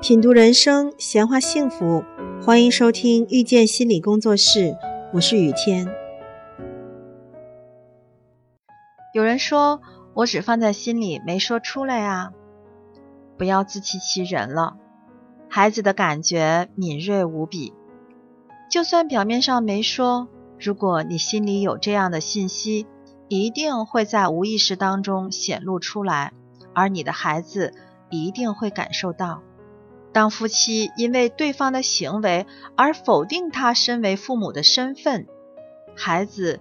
品读人生，闲话幸福，欢迎收听遇见心理工作室，我是雨天。有人说我只放在心里，没说出来啊，不要自欺欺人了。孩子的感觉敏锐无比，就算表面上没说，如果你心里有这样的信息，一定会在无意识当中显露出来，而你的孩子一定会感受到。当夫妻因为对方的行为而否定他身为父母的身份，孩子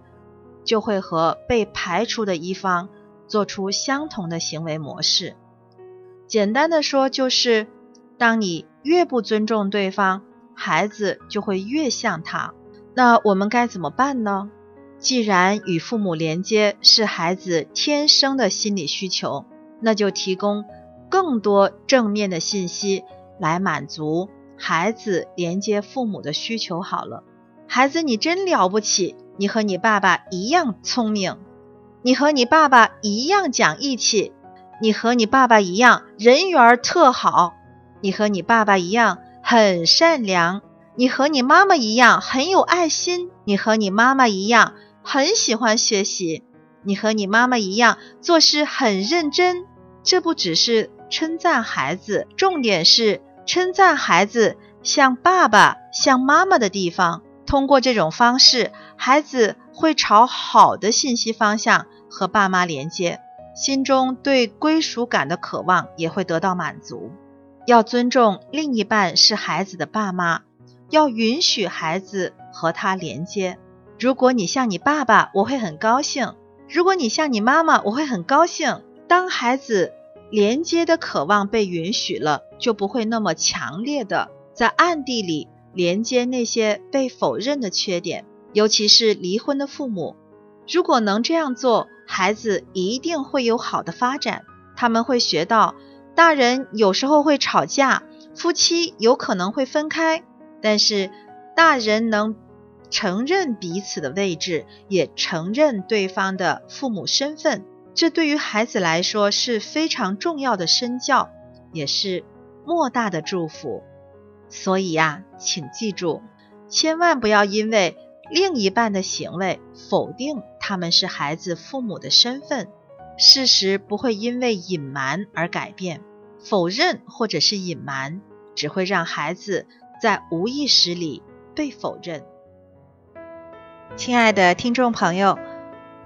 就会和被排除的一方做出相同的行为模式。简单的说，就是当你越不尊重对方，孩子就会越像他。那我们该怎么办呢？既然与父母连接是孩子天生的心理需求，那就提供更多正面的信息。来满足孩子连接父母的需求好了，孩子你真了不起，你和你爸爸一样聪明，你和你爸爸一样讲义气，你和你爸爸一样人缘特好，你和你爸爸一样很善良，你和你妈妈一样很有爱心，你和你妈妈一样很喜欢学习，你和你妈妈一样做事很认真。这不只是称赞孩子，重点是。称赞孩子像爸爸、像妈妈的地方，通过这种方式，孩子会朝好的信息方向和爸妈连接，心中对归属感的渴望也会得到满足。要尊重另一半是孩子的爸妈，要允许孩子和他连接。如果你像你爸爸，我会很高兴；如果你像你妈妈，我会很高兴。当孩子。连接的渴望被允许了，就不会那么强烈的在暗地里连接那些被否认的缺点。尤其是离婚的父母，如果能这样做，孩子一定会有好的发展。他们会学到，大人有时候会吵架，夫妻有可能会分开，但是大人能承认彼此的位置，也承认对方的父母身份。这对于孩子来说是非常重要的身教，也是莫大的祝福。所以呀，请记住，千万不要因为另一半的行为否定他们是孩子父母的身份。事实不会因为隐瞒而改变，否认或者是隐瞒，只会让孩子在无意识里被否认。亲爱的听众朋友。